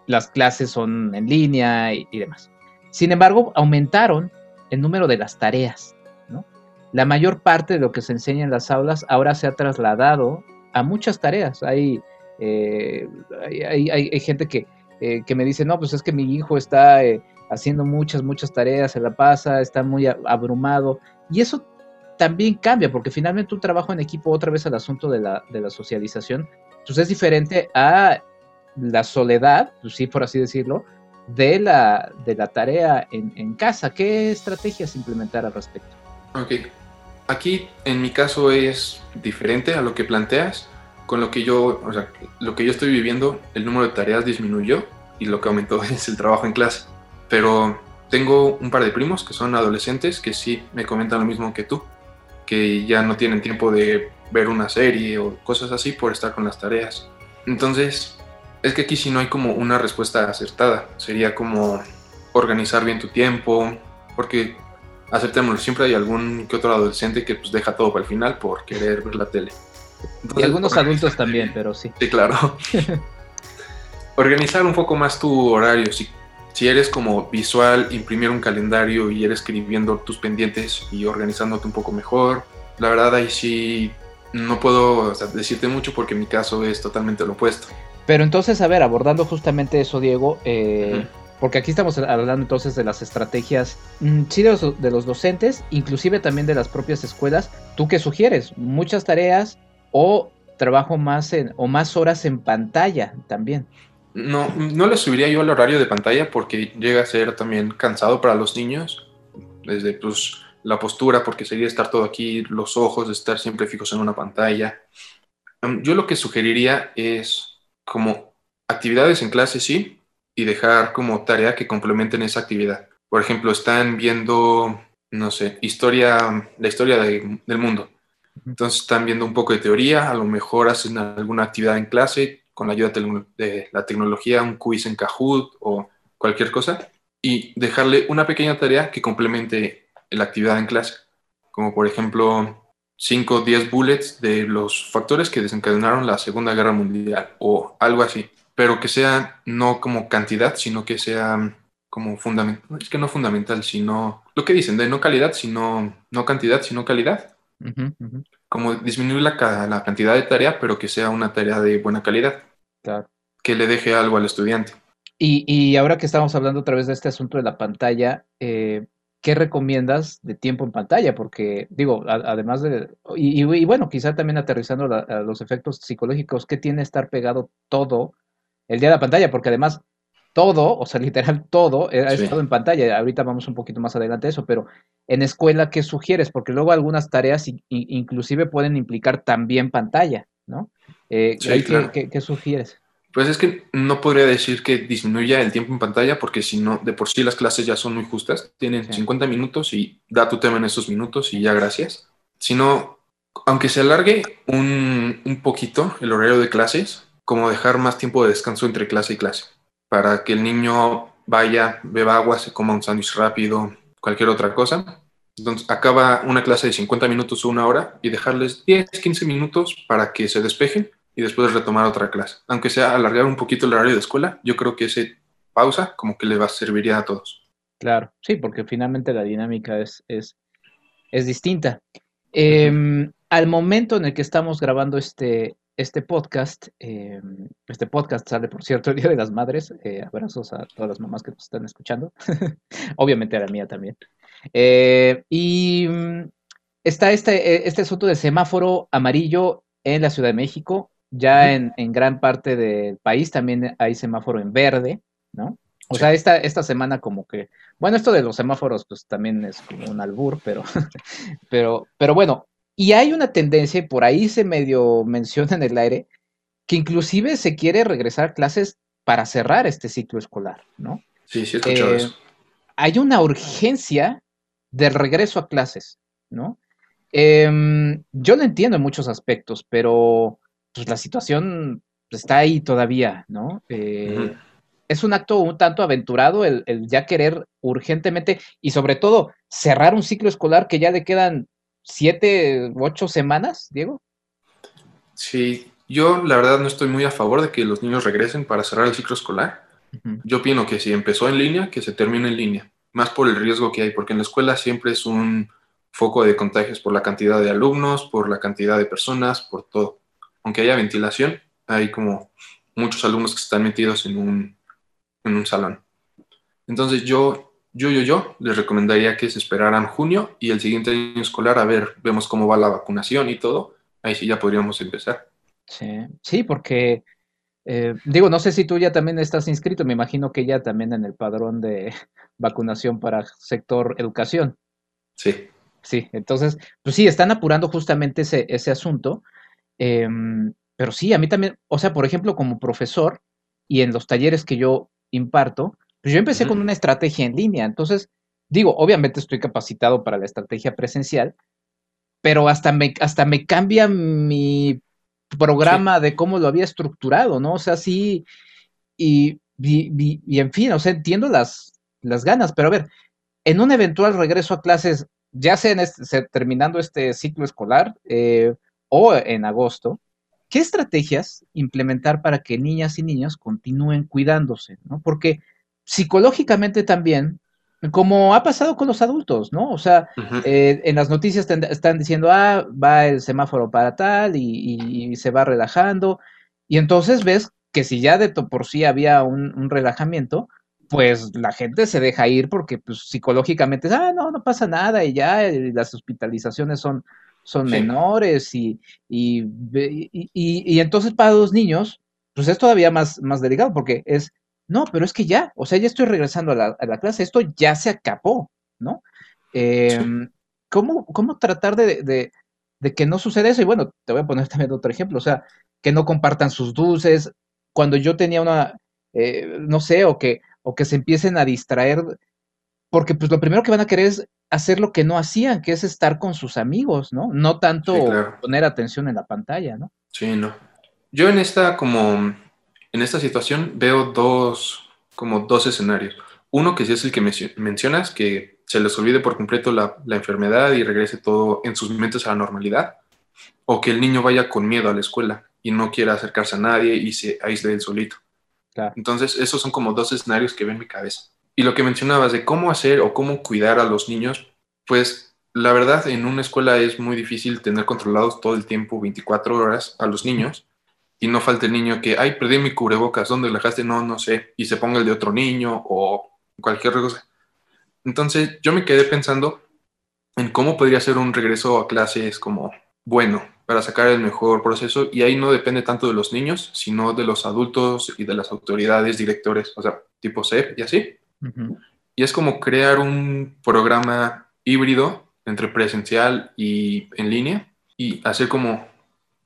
las clases son en línea y demás. Sin embargo, aumentaron el número de las tareas. La mayor parte de lo que se enseña en las aulas ahora se ha trasladado a muchas tareas. Hay, eh, hay, gente eh, que, me dice, no, pues es que mi hijo está eh, haciendo muchas, muchas tareas, se la pasa, está muy abrumado. Y eso también cambia, porque finalmente un trabajo en equipo, otra vez al asunto de la, de la socialización, pues es diferente a la soledad, pues sí, por así decirlo, de la, de la tarea en, en casa. ¿Qué estrategias implementar al respecto? Ok, aquí en mi caso es diferente a lo que planteas. Con lo que yo, o sea, lo que yo estoy viviendo, el número de tareas disminuyó y lo que aumentó es el trabajo en clase. Pero tengo un par de primos que son adolescentes que sí me comentan lo mismo que tú, que ya no tienen tiempo de ver una serie o cosas así por estar con las tareas. Entonces, es que aquí sí no hay como una respuesta acertada. Sería como organizar bien tu tiempo, porque aceptémoslo, siempre hay algún que otro adolescente que pues deja todo para el final por querer ver la tele. Y algunos adultos también, pero sí. Sí, claro. Organizar un poco más tu horario. Si, si eres como visual, imprimir un calendario y ir escribiendo tus pendientes y organizándote un poco mejor. La verdad ahí sí no puedo decirte mucho porque mi caso es totalmente lo opuesto. Pero entonces, a ver, abordando justamente eso, Diego, eh, porque aquí estamos hablando entonces de las estrategias, mm, sí, de los, docentes, inclusive también de las propias escuelas. ¿Tú qué sugieres? ¿Muchas tareas o trabajo más en, o más horas en pantalla también? No, no le subiría yo el horario de pantalla porque llega a ser también cansado para los niños, desde pues la postura, porque sería estar todo aquí, los ojos, estar siempre fijos en una pantalla. Mm, yo lo que sugeriría es como actividades en clase, sí, y dejar como tarea que complementen esa actividad. Por ejemplo, están viendo, no sé, historia, la historia del mundo. Entonces están viendo un poco de teoría, a lo mejor hacen alguna actividad en clase con la ayuda de la tecnología, un quiz en Kahoot o cualquier cosa, y dejarle una pequeña tarea que complemente la actividad en clase, como por ejemplo 5 o 10 bullets de los factores que desencadenaron la Segunda Guerra Mundial o algo así pero que sea no como cantidad, sino que sea como fundamental, es que no fundamental, sino lo que dicen, de no calidad, sino no cantidad, sino calidad. Como disminuir la, la, cantidad de tarea, pero que sea una tarea de buena calidad. Que le deje algo al estudiante. Y, y, ahora que estamos hablando otra vez de este asunto de la pantalla, eh, ¿qué recomiendas de tiempo en pantalla? Porque, digo, además de, y, y, bueno, quizá también aterrizando los efectos psicológicos, ¿qué tiene estar pegado todo el día de la pantalla, porque además todo, o sea, literal todo, eh, ha estado en pantalla. Ahorita vamos un poquito más adelante eso, pero en escuela, ¿qué sugieres? Porque luego algunas tareas inclusive pueden implicar también pantalla, ¿no? Eh, ¿qué, sugieres? Pues es que no podría decir que disminuya el tiempo en pantalla, porque si no, de por sí las clases ya son muy justas, tienen 50 minutos y da tu tema en esos minutos y ya gracias. Sino, aunque se alargue un, un poquito el horario de clases, como dejar más tiempo de descanso entre clase y clase, para que el niño vaya, beba agua, se coma un sándwich rápido, cualquier otra cosa. Entonces acaba una clase de 50 minutos o una hora y dejarles 10, 15 minutos para que se despejen y después retomar otra clase. Aunque sea alargar un poquito el horario de escuela, yo creo que ese pausa como que le va a servir a todos. Claro, sí, porque finalmente la dinámica es, es, es distinta. Em, al momento en el que estamos grabando este, este podcast, eh, este podcast sale, por cierto, el Día de las Madres. Eh, abrazos a todas las mamás que nos están escuchando. Obviamente a la mía también. Eh, y mm, está este, este asunto de semáforo amarillo en la Ciudad de México. Ya en, gran parte del país también hay semáforo en verde, ¿no? O sea, esta, esta semana como que, bueno, esto de los semáforos pues también es como un albur, pero, pero, pero bueno, y hay una tendencia, y por ahí se medio menciona en el aire, que inclusive se quiere regresar a clases para cerrar este ciclo escolar, ¿no? Sí, sí, he escuchado eh, eso. Hay una urgencia de regreso a clases, ¿no? Em, yo lo entiendo en muchos aspectos, pero pues, la situación está ahí todavía, ¿no? Eh, es un acto un tanto aventurado el, ya querer urgentemente y sobre todo cerrar un ciclo escolar que ya le quedan siete, ocho semanas, Diego. Sí, yo la verdad no estoy muy a favor de que los niños regresen para cerrar el ciclo escolar. Yo opino que si empezó en línea, que se termine en línea, más por el riesgo que hay, porque en la escuela siempre es un foco de contagios por la cantidad de alumnos, por la cantidad de personas, por todo. Aunque haya ventilación, hay como muchos alumnos que están metidos en un, en un salón. Entonces yo, yo, yo, yo les recomendaría que se esperaran junio y el siguiente año escolar a ver, vemos cómo va la vacunación y todo. Ahí sí ya podríamos empezar. Sí, sí, porque eh, digo, no sé si tú ya también estás inscrito, me imagino que ya también en el padrón de vacunación para sector educación. Sí. Sí, entonces, pues sí, están apurando justamente ese, ese asunto. Em, pero sí, a mí también, o sea, por ejemplo, como profesor y en los talleres que yo imparto, pues yo empecé con una estrategia en línea. Entonces, digo, obviamente estoy capacitado para la estrategia presencial, pero hasta me, hasta me cambia mi programa de cómo lo había estructurado, ¿no? O sea, sí, y, y, en fin, o sea, entiendo las, las ganas, pero a ver, en un eventual regreso a clases, ya sea en este, terminando este ciclo escolar eh, o en agosto, ¿qué estrategias implementar para que niñas y niños continúen cuidándose? ¿no? Porque psicológicamente también como ha pasado con los adultos, ¿no? O sea, eh, en las noticias están diciendo, ah, va el semáforo para tal y, se va relajando. Y entonces ves que si ya de por sí había un, relajamiento, pues la gente se deja ir porque pues, psicológicamente, ah, no, no pasa nada y ya las hospitalizaciones son, son menores y, y, y, entonces para los niños, pues es todavía más, más delicado porque es no, pero es que ya, o sea, ya estoy regresando a la, clase, esto ya se acabó, ¿no? Em, ¿cómo, tratar de, que no suceda eso? Y bueno, te voy a poner también otro ejemplo, o sea, que no compartan sus dulces. Cuando yo tenía una, eh, no sé, o que, o que se empiecen a distraer, porque pues lo primero que van a querer es hacer lo que no hacían, que es estar con sus amigos, ¿no? No tanto poner atención en la pantalla, ¿no? Sí, no. Yo en esta como en esta situación veo dos, como dos escenarios. Uno que sí es el que mencionas, que se les olvide por completo la, enfermedad y regrese todo en sus mentes a la normalidad, o que el niño vaya con miedo a la escuela y no quiera acercarse a nadie y se aísle él solito. Entonces, esos son como dos escenarios que ven en mi cabeza. Y lo que mencionabas de cómo hacer o cómo cuidar a los niños, pues la verdad en una escuela es muy difícil tener controlados todo el tiempo, 24 horas, a los niños y no falte el niño que, ay, perdí mi cubrebocas, ¿dónde lo dejaste? No, no sé, y se ponga el de otro niño o cualquier cosa. Entonces yo me quedé pensando en cómo podría ser un regreso a clases como bueno para sacar el mejor proceso y ahí no depende tanto de los niños, sino de los adultos y de las autoridades, directores, o sea, tipo CEP y así. Y es como crear un programa híbrido entre presencial y en línea y hacer como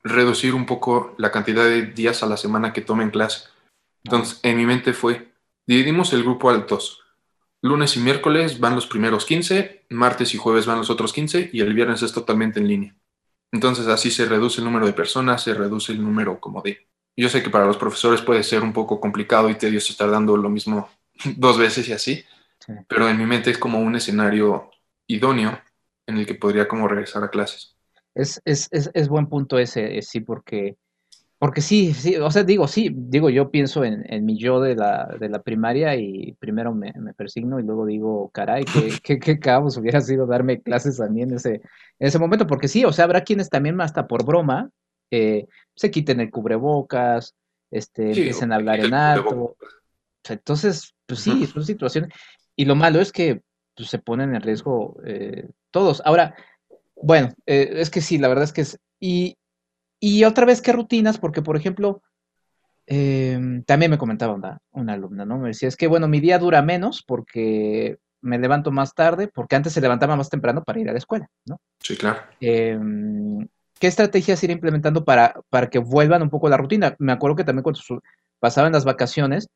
reducir un poco la cantidad de días a la semana que tomen clase. Entonces, en mi mente fue, dividimos el grupo al dos. Lunes y miércoles van los primeros 15, martes y jueves van los otros 15 y el viernes es totalmente en línea. Entonces así se reduce el número de personas, se reduce el número como de... Yo sé que para los profesores puede ser un poco complicado y tedioso estar dando lo mismo dos veces y así, pero en mi mente es como un escenario idóneo en el que podría como regresar a clases. Es, es, es, es buen punto ese, eh, sí, porque, porque sí, sí, o sea, digo, sí, digo, yo pienso en, en mi yo de la, de la primaria y primero me, me persigno y luego digo, caray, qué, qué, qué cabos hubiera sido darme clases a mí en ese, en ese momento, porque sí, o sea, habrá quienes también hasta por broma eh, se quiten el cubrebocas, este, empiecen a hablar en alto. entonces, pues sí, son situaciones. Y lo malo es que pues, se ponen en riesgo eh, todos. Ahora, bueno, eh, es que sí, la verdad es que es. Y, y otra vez, ¿qué rutinas? Porque, por ejemplo, em, también me comentaba una, una, alumna, ¿no? Me decía, es que, bueno, mi día dura menos porque me levanto más tarde, porque antes se levantaba más temprano para ir a la escuela, ¿no? Sí, claro. Em, ¿Qué estrategias ir implementando para, para que vuelvan un poco la rutina? Me acuerdo que también cuando pasaban las vacaciones,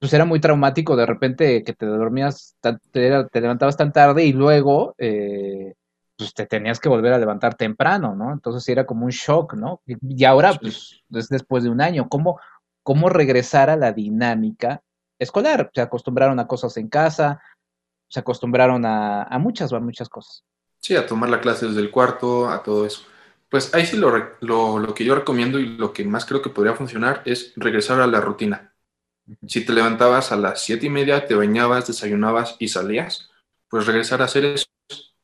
pues era muy traumático de repente que te dormías, te, te levantabas tan tarde y luego eh, pues te tenías que volver a levantar temprano, ¿no? Entonces era como un shock, ¿no? Y ahora, pues, es después de un año. ¿Cómo, cómo regresar a la dinámica escolar. Se acostumbraron a cosas en casa, se acostumbraron a, a muchas, a muchas cosas. Sí, a tomar la clase desde el cuarto, a todo eso. Pues ahí sí lo, lo, lo, que yo recomiendo y lo que más creo que podría funcionar es regresar a la rutina. Si te levantabas a las siete y media, te bañabas, desayunabas y salías, pues regresar a hacer eso,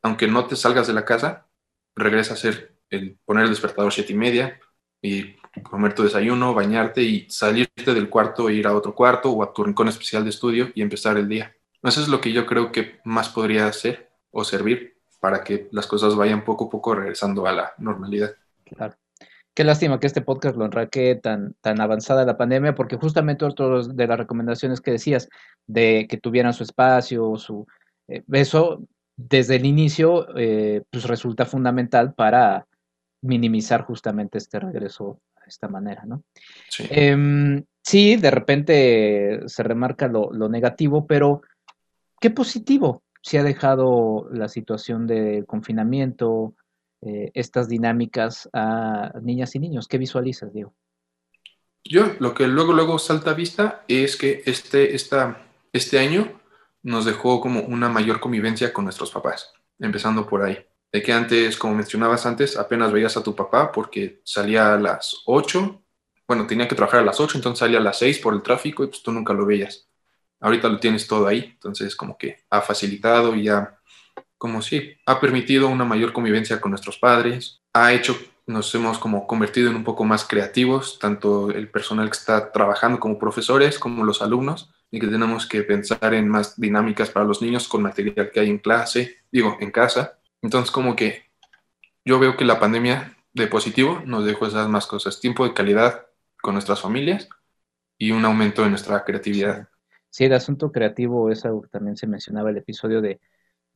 aunque no te salgas de la casa, regresa a hacer el poner el despertador siete y media y comer tu desayuno, bañarte y salirte del cuarto e ir a otro cuarto o a tu rincón especial de estudio y empezar el día. Eso es lo que yo creo que más podría hacer o servir para que las cosas vayan poco a poco regresando a la normalidad. Claro. Qué lástima que este podcast lo enraque tan, tan avanzada la pandemia, porque justamente otro de las recomendaciones que decías, de que tuvieran su espacio, su eh, eso desde el inicio, eh, pues resulta fundamental para minimizar justamente este regreso de esta manera, ¿no? Sí, em, sí de repente se remarca lo, lo negativo, pero ¿qué positivo se ha dejado la situación de confinamiento, eh, estas dinámicas a niñas y niños? ¿Qué visualizas, Diego? Yo lo que luego, luego salta a vista es que este, esta, este año nos dejó como una mayor convivencia con nuestros papás, empezando por ahí. De que antes, como mencionabas antes, apenas veías a tu papá porque salía a las 8, bueno, tenía que trabajar a las 8, entonces salía a las 6 por el tráfico y pues tú nunca lo veías. Ahorita lo tienes todo ahí, entonces como que ha facilitado y ha como sí, ha permitido una mayor convivencia con nuestros padres, ha hecho, nos hemos como convertido en un poco más creativos, tanto el personal que está trabajando como profesores, como los alumnos, y que tenemos que pensar en más dinámicas para los niños con material que hay en clase, digo, en casa. Entonces, como que yo veo que la pandemia de positivo nos dejó esas más cosas, tiempo de calidad con nuestras familias y un aumento de nuestra creatividad. Sí, el asunto creativo es algo que también se mencionaba el episodio de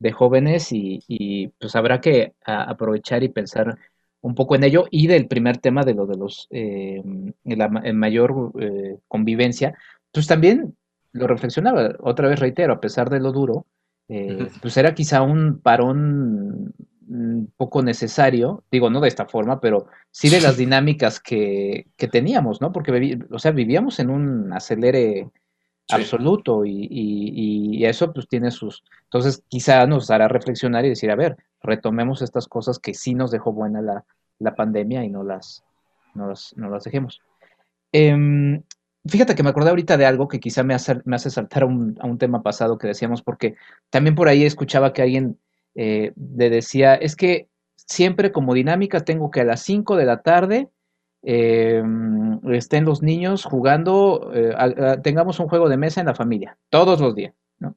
de jóvenes y, pues habrá que aprovechar y pensar un poco en ello y del primer tema de lo de los eh, la mayor eh, convivencia, pues también lo reflexionaba, otra vez reitero, a pesar de lo duro, eh, pues era quizá un parón un poco necesario, digo, no de esta forma, pero sí de las dinámicas que, que teníamos, ¿no? Porque, o sea, vivíamos en un acelere absoluto y, y, eso pues tiene sus... Entonces quizá nos hará reflexionar y decir, a ver, retomemos estas cosas que sí nos dejó buena la, la pandemia y no las, no las, no las dejemos. Em, fíjate que me acordé ahorita de algo que quizá me hace, me hace saltar a un, a un, tema pasado que decíamos, porque también por ahí escuchaba que alguien eh, le decía, es que siempre como dinámica tengo que a las 5 de la tarde eh, estén los niños jugando, eh, tengamos un juego de mesa en la familia, todos los días, ¿no?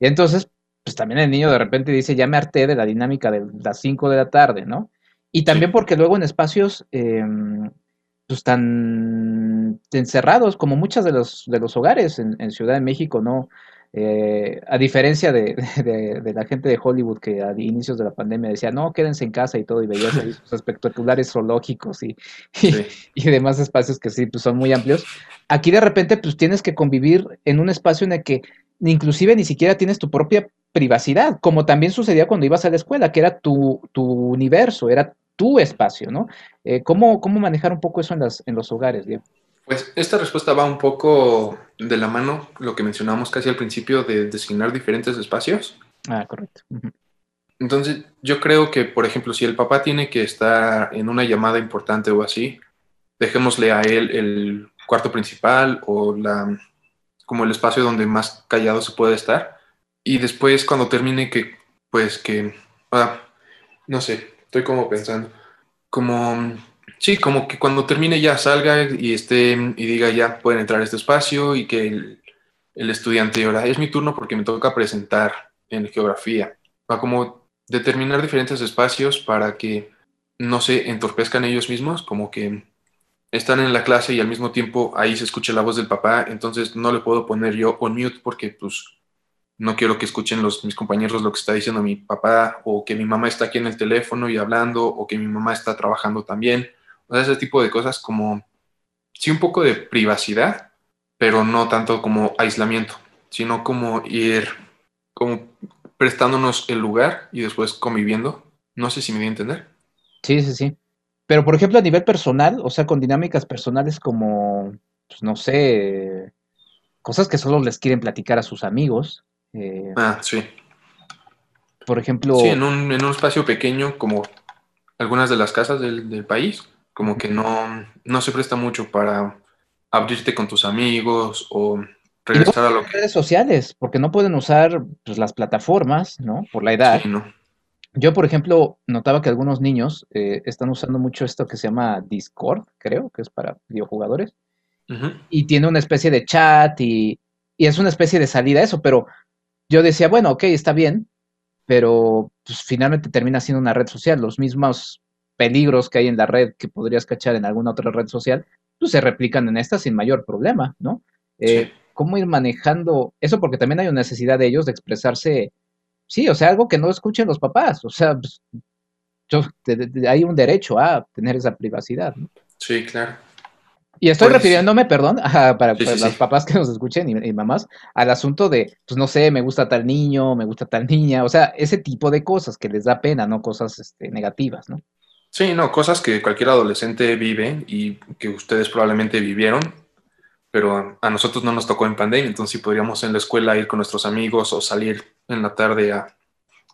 Y entonces, pues también el niño de repente dice, ya me harté de la dinámica de las 5 de la tarde, ¿no? Y también porque luego en espacios pues tan encerrados como muchos de los, de los hogares en, en Ciudad de México, ¿no? Eh, a diferencia de, la gente de Hollywood que a inicios de la pandemia decía, no, quédense en casa y todo, y veías ahí sus espectaculares zoológicos y, y, demás espacios que sí, pues son muy amplios. Aquí de repente, pues tienes que convivir en un espacio en el que inclusive ni siquiera tienes tu propia privacidad, como también sucedía cuando ibas a la escuela, que era tu, tu universo, era tu espacio, ¿no? Eh, ¿cómo, ¿Cómo manejar un poco eso en, las, en los hogares, Diego? Pues esta respuesta va un poco de la mano, lo que mencionamos casi al principio, de designar diferentes espacios. Ah, correcto. Entonces, yo creo que, por ejemplo, si el papá tiene que estar en una llamada importante o así, dejémosle a él el cuarto principal o la, como el espacio donde más callado se puede estar. Y después, cuando termine, que, pues que, ah, no sé, estoy como pensando, como Sí, como que cuando termine ya salga y esté y diga ya pueden entrar a este espacio y que el, estudiante ahora es mi turno porque me toca presentar en geografía. Va como determinar diferentes espacios para que no se entorpezcan ellos mismos, como que están en la clase y al mismo tiempo ahí se escucha la voz del papá, entonces no le puedo poner yo on mute porque pues no quiero que escuchen los, mis compañeros lo que está diciendo mi papá o que mi mamá está aquí en el teléfono y hablando o que mi mamá está trabajando también o sea, ese tipo de cosas como, sí, un poco de privacidad, pero no tanto como aislamiento, sino como ir, como prestándonos el lugar y después conviviendo. No sé si me voy a entender. Sí, sí, sí. Pero, por ejemplo, a nivel personal, o sea, con dinámicas personales como pues no sé, cosas que solo les quieren platicar a sus amigos. Eh, ah, sí. Por ejemplo... Sí, en un, en un espacio pequeño como algunas de las casas del, país, como que no, no se presta mucho para abrirte con tus amigos o regresar a lo que... redes sociales, porque no pueden usar pues, las plataformas, ¿no? Por la edad. Sí, no. Yo, por ejemplo, notaba que algunos niños eh, están usando mucho esto que se llama Discord, creo, que es para videojugadores, y tiene una especie de chat y, y, es una especie de salida a eso, pero yo decía, bueno, ok, está bien, pero pues, finalmente termina siendo una red social. Los mismos peligros que hay en la red que podrías cachar en alguna otra red social, pues se replican en esta sin mayor problema, ¿no? Eh, ¿Cómo ir manejando eso? Porque también hay una necesidad de ellos de expresarse, sí, o sea, algo que no escuchen los papás, o sea, pues, hay un derecho a tener esa privacidad, ¿no? Sí, claro. Y estoy pues, refiriéndome, perdón, para, los papás que nos escuchen y, mamás, al asunto de, pues no sé, me gusta tal niño, me gusta tal niña, o sea, ese tipo de cosas que les da pena, no cosas este, negativas, ¿no? Sí, no, cosas que cualquier adolescente vive y que ustedes probablemente vivieron, pero a nosotros no nos tocó en pandemia, entonces sí podríamos en la escuela ir con nuestros amigos o salir en la tarde a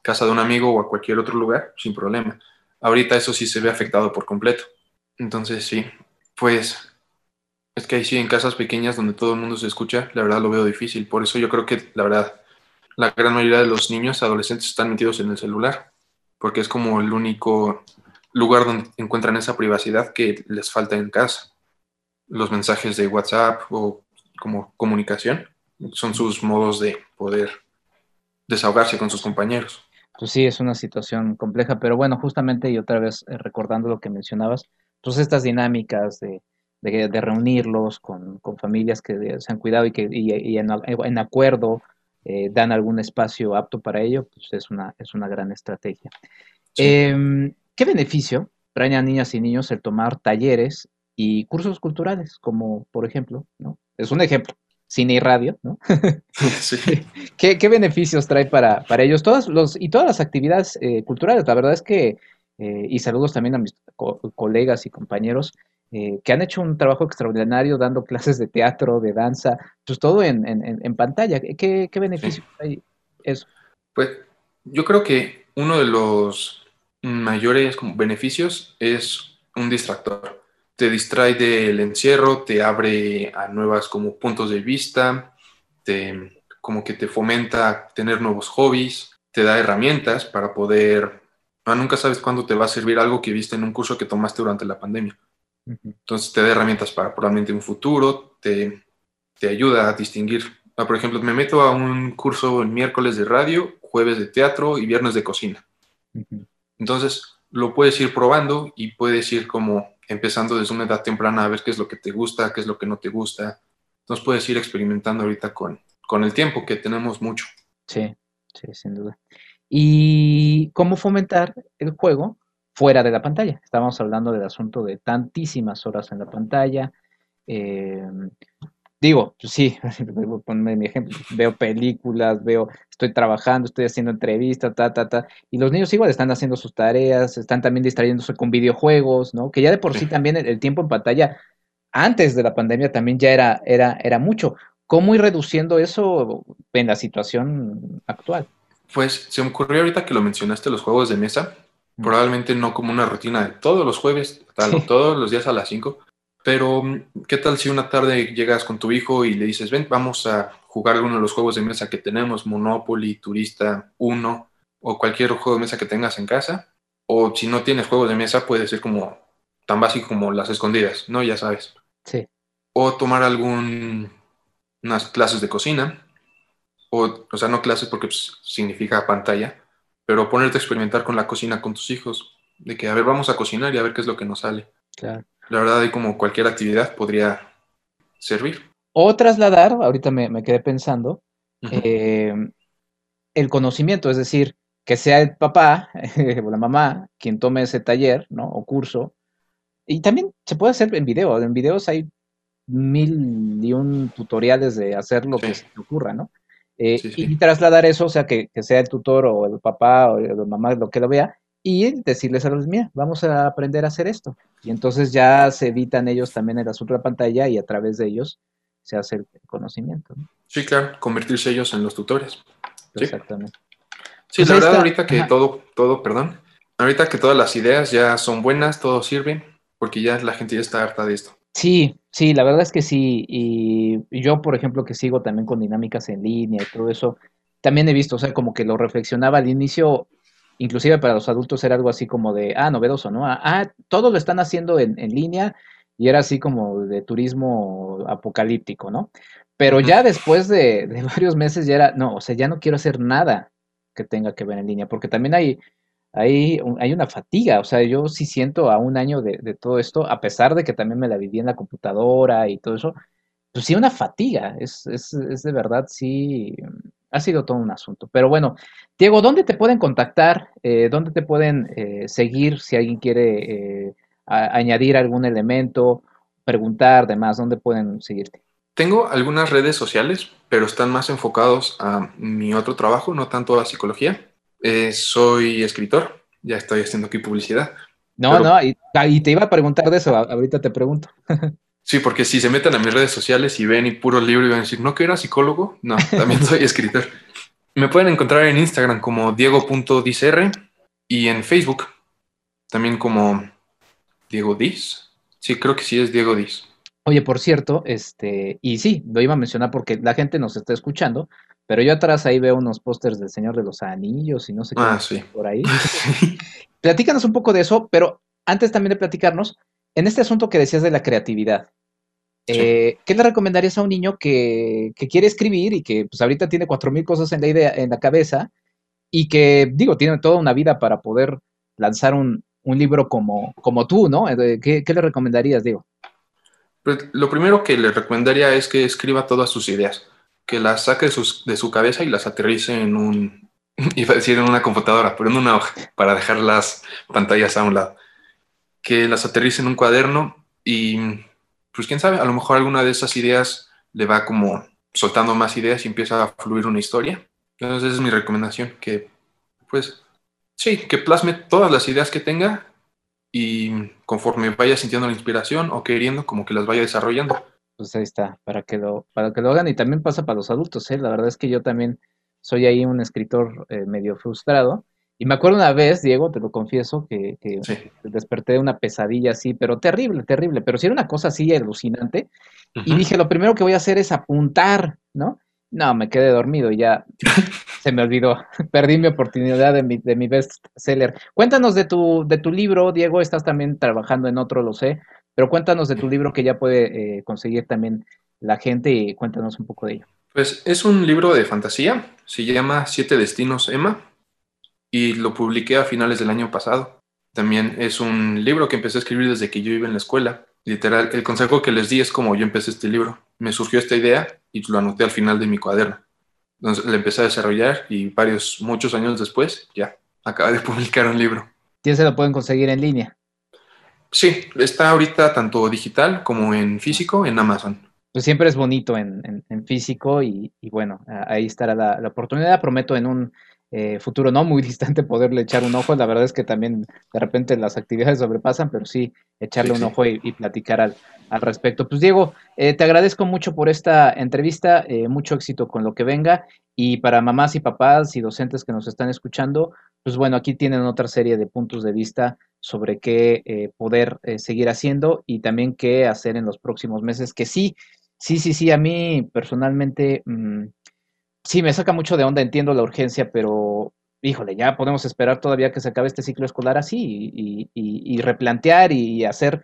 casa de un amigo o a cualquier otro lugar sin problema. Ahorita eso sí se ve afectado por completo. Entonces sí, pues es que ahí sí, en casas pequeñas donde todo el mundo se escucha, la verdad lo veo difícil. Por eso yo creo que, la verdad, la gran mayoría de los niños, adolescentes, están metidos en el celular, porque es como el único lugar donde encuentran esa privacidad que les falta en casa. Los mensajes de WhatsApp o como comunicación son sus modos de poder desahogarse con sus compañeros. Pues sí, es una situación compleja, pero bueno, justamente y otra vez eh, recordando lo que mencionabas, pues estas dinámicas de de, reunirlos con, familias que se han cuidado y que en, acuerdo eh, dan algún espacio apto para ello, pues es una, es una gran estrategia. Em, ¿Qué beneficio traen a niñas y niños el tomar talleres y cursos culturales, como por ejemplo, ¿no? Es un ejemplo, cine y radio, ¿no? ¿Qué, beneficios trae para, para ellos? Todas los, y todas las actividades eh, culturales, la verdad es que, eh, y saludos también a mis colegas y compañeros, eh, que han hecho un trabajo extraordinario dando clases de teatro, de danza, pues todo en, pantalla. ¿Qué, beneficio hay eso? Pues yo creo que uno de los mayores beneficios es un distractor. Te distrae del encierro, te abre a nuevas como puntos de vista, te, como que te fomenta tener nuevos hobbies, te da herramientas para poder... Ah, nunca sabes cuándo te va a servir algo que viste en un curso que tomaste durante la pandemia. Entonces te da herramientas para probablemente un futuro, te, te ayuda a distinguir. Ah, por ejemplo, me meto a un curso el miércoles de radio, jueves de teatro y viernes de cocina. Entonces lo puedes ir probando y puedes ir como empezando desde una edad temprana a ver qué es lo que te gusta, qué es lo que no te gusta. Entonces puedes ir experimentando ahorita con, con el tiempo que tenemos mucho. Sí, sí, sin duda. ¿Y cómo fomentar el juego fuera de la pantalla. Estábamos hablando del asunto de tantísimas horas en la pantalla. Eh, digo, pues sí, ponme mi ejemplo, veo películas, veo, estoy trabajando, estoy haciendo entrevistas, ta, ta, ta, y los niños igual están haciendo sus tareas, están también distrayéndose con videojuegos, ¿no? Que ya de por sí también el, tiempo en pantalla antes de la pandemia también ya era, era, era mucho. ¿Cómo ir reduciendo eso en la situación actual? Pues se me ocurrió ahorita que lo mencionaste, los juegos de mesa. Probablemente no como una rutina de todos los jueves, tal, todos los días a las 5. Pero, ¿qué tal si una tarde llegas con tu hijo y le dices, ven, vamos a jugar alguno de los juegos de mesa que tenemos, Monopoly, Turista 1 o cualquier juego de mesa que tengas en casa? O si no tienes juegos de mesa, puede ser como tan básico como las escondidas, ¿no? Ya sabes. Sí. O tomar algún, unas clases de cocina, o, o sea, no clases porque pues, significa pantalla, pero ponerte a experimentar con la cocina con tus hijos, de que, a ver, vamos a cocinar y a ver qué es lo que nos sale. Claro. La verdad, ahí como cualquier actividad podría servir. O trasladar, ahorita me, quedé pensando, eh, el conocimiento, es decir, que sea el papá o la mamá quien tome ese taller, ¿no? O curso. Y también se puede hacer en video. En videos hay mil y un tutoriales de hacer lo que se te ocurra, ¿no? Eh, y trasladar eso, o sea, que, sea el tutor o el papá o la mamá, lo que lo vea, y decirles a los mía, vamos a aprender a hacer esto. Y entonces ya se evitan ellos también el asunto de la pantalla y a través de ellos se hace el conocimiento. Sí, claro, convertirse ellos en los tutores. Exactamente. Sí, pues la verdad, ahorita que todo, todo, perdón, ahorita que todas las ideas ya son buenas, todo sirve, porque ya la gente ya está harta de esto. Sí, sí, la verdad es que sí. Y yo, por ejemplo, que sigo también con dinámicas en línea y todo eso, también he visto, o sea, como que lo reflexionaba al inicio, inclusive para los adultos era algo así como de, ah, novedoso, ¿no? Ah, ah todo lo están haciendo en, en línea y era así como de turismo apocalíptico, ¿no? Pero ya después de, varios meses ya era, no, o sea, ya no quiero hacer nada que tenga que ver en línea, porque también hay, hay, hay una fatiga, o sea, yo sí siento a un año de, todo esto, a pesar de que también me la viví en la computadora y todo eso, pues sí una fatiga, es, de verdad, sí, ha sido todo un asunto. Pero bueno, Diego, ¿dónde te pueden contactar? Eh, ¿Dónde te pueden eh, seguir si alguien quiere eh, añadir algún elemento, preguntar, demás? ¿Dónde pueden seguirte? Tengo algunas redes sociales, pero están más enfocados a mi otro trabajo, no tanto a psicología. Soy escritor, ya estoy haciendo aquí publicidad. No, no, ah, y, te iba a preguntar de eso, ahorita te pregunto. Sí, porque si se meten a mis redes sociales y ven y puro libro y van a decir, ¿no que era psicólogo? No, también soy escritor. Me pueden encontrar en Instagram como diego.dicr y en Facebook también como Diego Diz. Sí, creo que sí es Diego Diz. Oye, por cierto, este, y sí, lo iba a mencionar porque la gente nos está escuchando, pero yo atrás ahí veo unos pósters del Señor de los Anillos y no sé qué ah, sí. por ahí. Platícanos un poco de eso, pero antes también de platicarnos, en este asunto que decías de la creatividad, eh, ¿qué le recomendarías a un niño que, quiere escribir y que pues ahorita tiene cuatro mil cosas en la idea, en la cabeza y que, digo, tiene toda una vida para poder lanzar un, libro como, como tú, ¿no? Eh, ¿Qué, le recomendarías, Diego? Pues, lo primero que le recomendaría es que escriba todas sus ideas, que las saque de, de su cabeza y las aterrice en un, iba a decir en una computadora, pero en una hoja, para dejar las pantallas a un lado que las aterrice en un cuaderno y pues quién sabe, a lo mejor alguna de esas ideas le va como soltando más ideas y empieza a fluir una historia. Entonces es mi recomendación, que pues sí, que plasme todas las ideas que tenga y conforme vaya sintiendo la inspiración o queriendo, como que las vaya desarrollando. Pues ahí está, para que lo, para que lo hagan y también pasa para los adultos, ¿eh? La verdad es que yo también soy ahí un escritor eh, medio frustrado y me acuerdo una vez, Diego, te lo confieso, que, desperté de una pesadilla así, pero terrible, terrible, pero sí era una cosa así alucinante. Y dije, lo primero que voy a hacer es apuntar, ¿no? No, me quedé dormido y ya se me olvidó. Perdí mi oportunidad de mi, de mi best seller. Cuéntanos de tu, de tu libro, Diego, estás también trabajando en otro, lo sé, pero cuéntanos de tu libro que ya puede eh, conseguir también la gente y cuéntanos un poco de ello. Pues es un libro de fantasía, se llama Siete Destinos Emma y lo publiqué a finales del año pasado. También es un libro que empecé a escribir desde que yo iba en la escuela. Literal, el consejo que les di es como yo empecé este libro. Me surgió esta idea y lo anoté al final de mi cuaderno. Entonces le empecé a desarrollar y varios, muchos años después, ya, acabé de publicar un libro. ¿Ya se lo pueden conseguir en línea? Sí, está ahorita tanto digital como en físico en Amazon. Pues siempre es bonito en, físico y, bueno, ahí estará la oportunidad. Prometo en un eh, futuro no muy distante poderle echar un ojo. La verdad es que también de repente las actividades sobrepasan, pero sí echarle un ojo y, platicar al, respecto. Pues Diego, eh, te agradezco mucho por esta entrevista, eh, mucho éxito con lo que venga y para mamás y papás y docentes que nos están escuchando, pues bueno, aquí tienen otra serie de puntos de vista sobre qué poder seguir haciendo y también qué hacer en los próximos meses, que sí, sí, sí, sí, a mí personalmente... Mm, sí, me saca mucho de onda, entiendo la urgencia, pero híjole, ya podemos esperar todavía que se acabe este ciclo escolar así y, replantear y hacer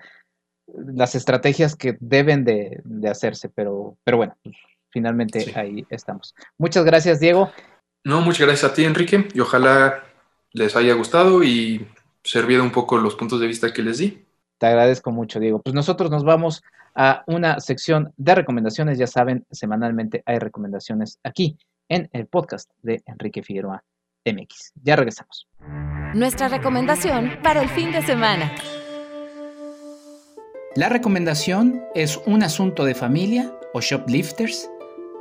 las estrategias que deben de, hacerse, pero, pero bueno, pues, finalmente ahí estamos. Muchas gracias, Diego. No, muchas gracias a ti, Enrique, y ojalá les haya gustado y servido un poco los puntos de vista que les di. Te agradezco mucho, Diego. Pues nosotros nos vamos a una sección de recomendaciones. Ya saben, semanalmente hay recomendaciones aquí en el podcast de Enrique Figueroa MX. Ya regresamos. Nuestra recomendación para el fin de semana. La recomendación es Un asunto de familia o Shoplifters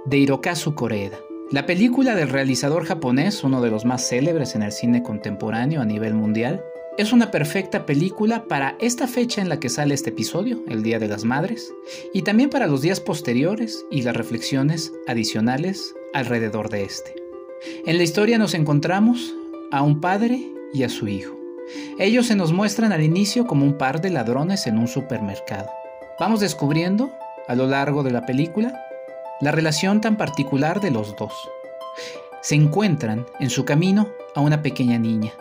de Hirokazu Koreeda. La película del realizador japonés, uno de los más célebres en el cine contemporáneo a nivel mundial, es una perfecta película para esta fecha en la que sale este episodio, el Día de las Madres, y también para los días posteriores y las reflexiones adicionales alrededor de este. En la historia nos encontramos a un padre y a su hijo. Ellos se nos muestran al inicio como un par de ladrones en un supermercado. Vamos descubriendo, a lo largo de la película, la relación tan particular de los dos. Se encuentran en su camino a una pequeña niña,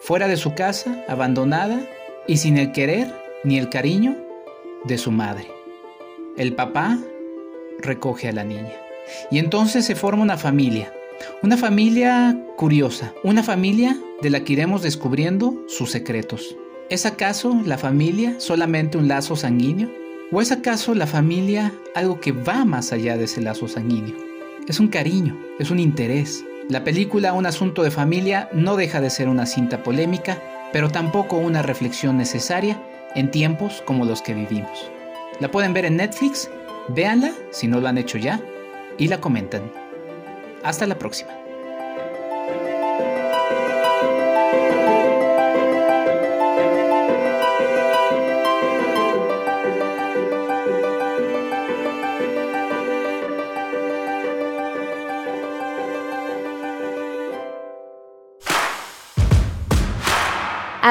fuera de su casa, abandonada y sin el querer ni el cariño de su madre. El papá recoge a la niña y entonces se forma una familia, una familia curiosa, una familia de la que iremos descubriendo sus secretos. ¿Es acaso la familia solamente un lazo sanguíneo? ¿O es acaso la familia algo que va más allá de ese lazo sanguíneo? Es un cariño, es un interés. La película Un asunto de familia no deja de ser una cinta polémica, pero tampoco una reflexión necesaria en tiempos como los que vivimos. La pueden ver en Netflix, véanla si no lo han hecho ya y la comentan. Hasta la próxima.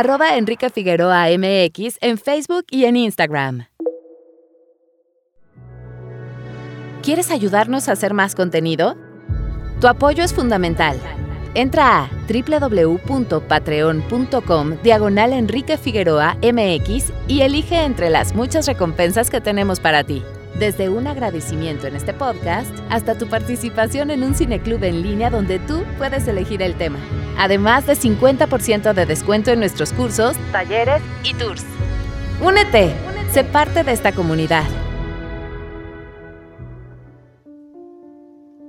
Arroba Enrique Figueroa MX en Facebook y en Instagram. ¿Quieres ayudarnos a hacer más contenido? Tu apoyo es fundamental. Entra a www.patreon.com diagonal Enrique Figueroa MX y elige entre las muchas recompensas que tenemos para ti. Desde un agradecimiento en este podcast hasta tu participación en un cineclub en línea donde tú puedes elegir el tema. Además de 50% de descuento en nuestros cursos, talleres y tours. Únete, sé parte de esta comunidad.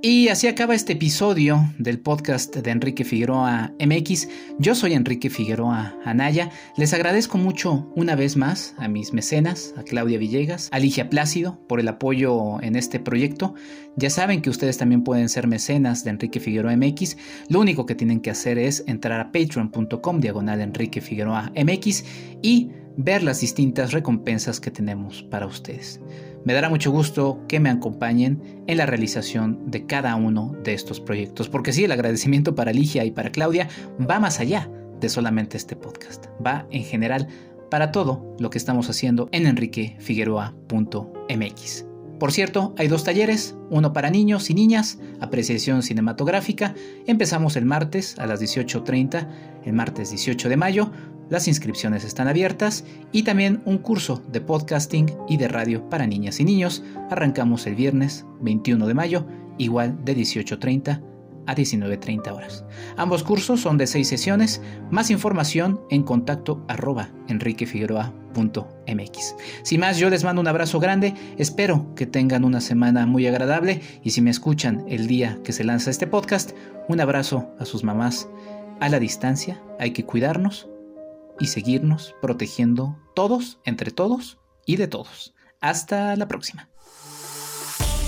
Y así acaba este episodio del podcast de Enrique Figueroa MX. Yo soy Enrique Figueroa Anaya. Les agradezco mucho una vez más a mis mecenas, a Claudia Villegas, a Ligia Plácido por el apoyo en este proyecto. Ya saben que ustedes también pueden ser mecenas de Enrique Figueroa MX. Lo único que tienen que hacer es entrar a patreon.com diagonal Enrique Figueroa MX y ver las distintas recompensas que tenemos para ustedes. Me dará mucho gusto que me acompañen en la realización de cada uno de estos proyectos, porque sí, el agradecimiento para Ligia y para Claudia va más allá de solamente este podcast, va en general para todo lo que estamos haciendo en enriquefigueroa.mx. Por cierto, hay dos talleres, uno para niños y niñas, apreciación cinematográfica. Empezamos el martes a las 18.30, el martes 18 de mayo, las inscripciones están abiertas y también un curso de podcasting y de radio para niñas y niños. Arrancamos el viernes 21 de mayo, igual de 18.30 a 19.30 horas. Ambos cursos son de seis sesiones. Más información en contacto arroba enriquefigueroa.mx. Sin más, yo les mando un abrazo grande. Espero que tengan una semana muy agradable y si me escuchan el día que se lanza este podcast, un abrazo a sus mamás a la distancia. Hay que cuidarnos y seguirnos protegiendo todos, entre todos y de todos. Hasta la próxima.